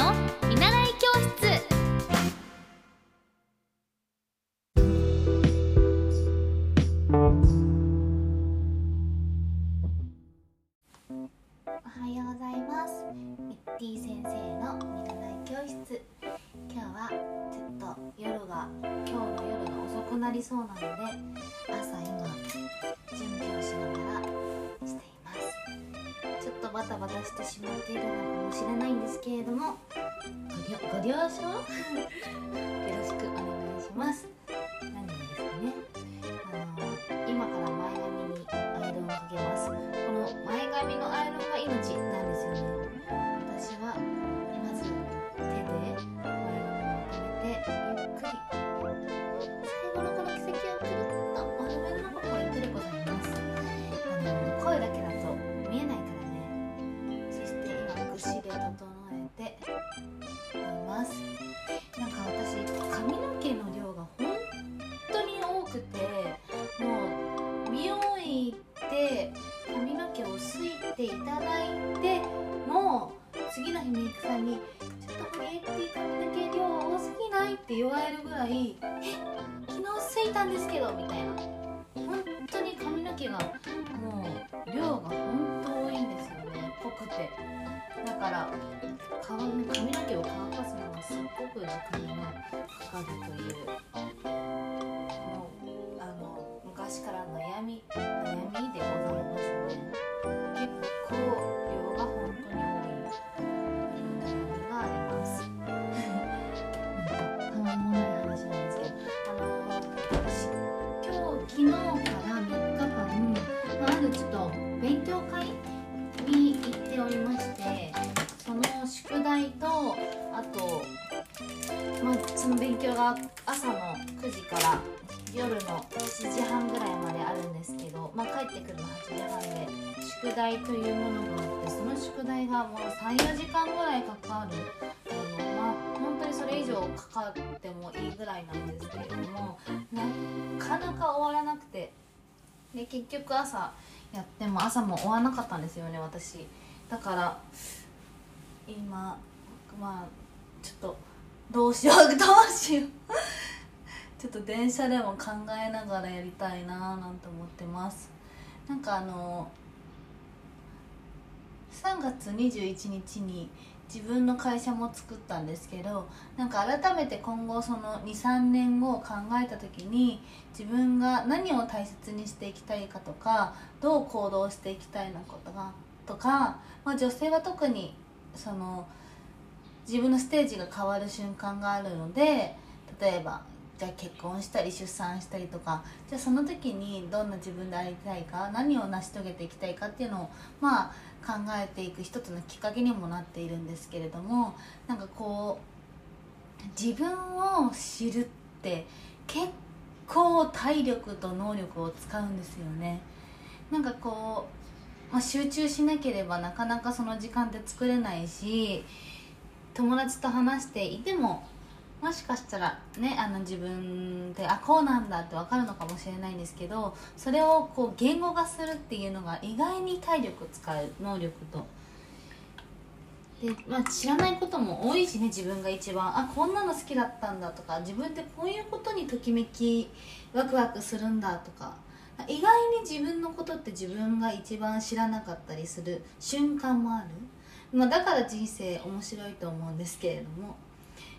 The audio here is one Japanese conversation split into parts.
の見習い教室。おはようございます。ミッティ先生の見習い教室。今日はちょっと夜が今日の夜が遅くなりそうなので朝今準備バタバタしてしまっているのかもしれないんですけれども。ご了承よろしくお願いします。何ですね。あの今から前髪にアイロンをかけます。この前髪のアイロンが命なんですよね次の日メイクさんに「ちょっとホリエッティ髪の毛量多すぎない?」って言われるぐらい「え昨日すいたんですけど」みたいな。本当に髪の毛がもう量が本当多いんですよね。濃くて。だから髪の毛を乾かすのがすっごく時間がかかるという。その勉強が朝の9時から夜の7時半ぐらいまであるんですけど、まあ、帰ってくるの8時半で宿題というものがあってその宿題がもう34時間ぐらいかかるあの、まあ、本当にそれ以上かかってもいいぐらいなんですけれどもなかなか終わらなくて。で結局朝やっても朝も終わらなかったんですよね私。だから今まあちょっとどうしよう どうしよう。ちょっと電車でも考えながらやりたいなーなんて思ってます。なんかあの3月21日に自分の会社も作ったんですけどなんか改めて今後その23年後を考えた時に自分が何を大切にしていきたいかとかどう行動していきたいなことがとか、まあ、女性は特にその自分のステージが変わる瞬間があるので例えばじゃあ結婚したり出産したりとかじゃあその時にどんな自分でありたいか何を成し遂げていきたいかっていうのをまあ考えていく一つのきっかけにもなっているんですけれどもなんかこう自分を知るって結構体力と能力を使うんですよね。なんかこう、まあ、集中しなければなかなかその時間って作れないし友達と話していてももしかしたらねあの自分であこうなんだって分かるのかもしれないんですけどそれをこう言語化するっていうのが意外に体力使う能力と。でまあ、知らないことも多いしね自分が一番。あこんなの好きだったんだとか自分ってこういうことにときめきワクワクするんだとか。意外に自分のことって自分が一番知らなかったりする瞬間もある、まあ、だから人生面白いと思うんですけれども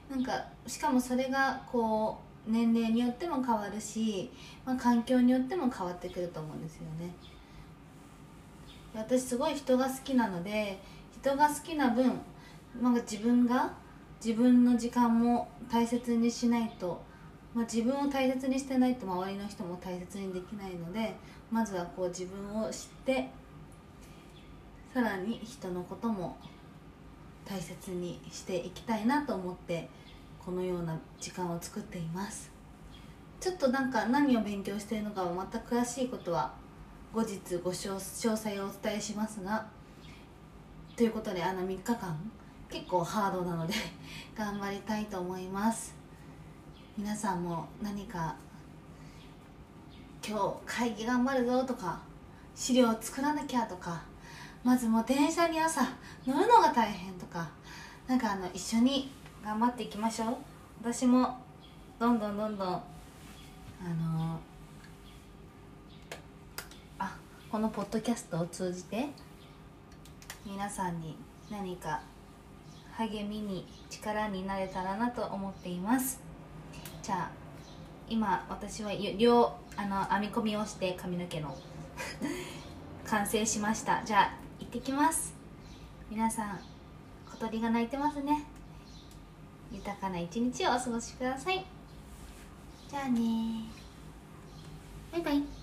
なんかしかもそれがこう年齢によっても変わるし、まあ、環境によっても変わってくると思うんですよね。私すごい人が好きなので人が好きな分、まあ、自分が自分の時間も大切にしないと、まあ、自分を大切にしてないと周りの人も大切にできないのでまずはこう自分を知ってさらに人のことも大切にしていきたいなと思ってこのような時間を作っています。ちょっとなんか何を勉強しているのかはまた詳しいことは後日ご詳詳細をお伝えしますがということであの3日間結構ハードなので 頑張りたいと思います。皆さんも何か今日会議頑張るぞとか資料作らなきゃとかまずもう電車に朝乗るのが大変とかなんかあの一緒に頑張っていきましょう。私もどんどんどんどんあのあこのポッドキャストを通じて皆さんに何か励みに力になれたらなと思っています。じゃあ今私は両あの編み込みをして髪の毛の 完成しました。じゃあってきます。皆さん小鳥が鳴いてますね。豊かな一日をお過ごしください。じゃあねバイバイ。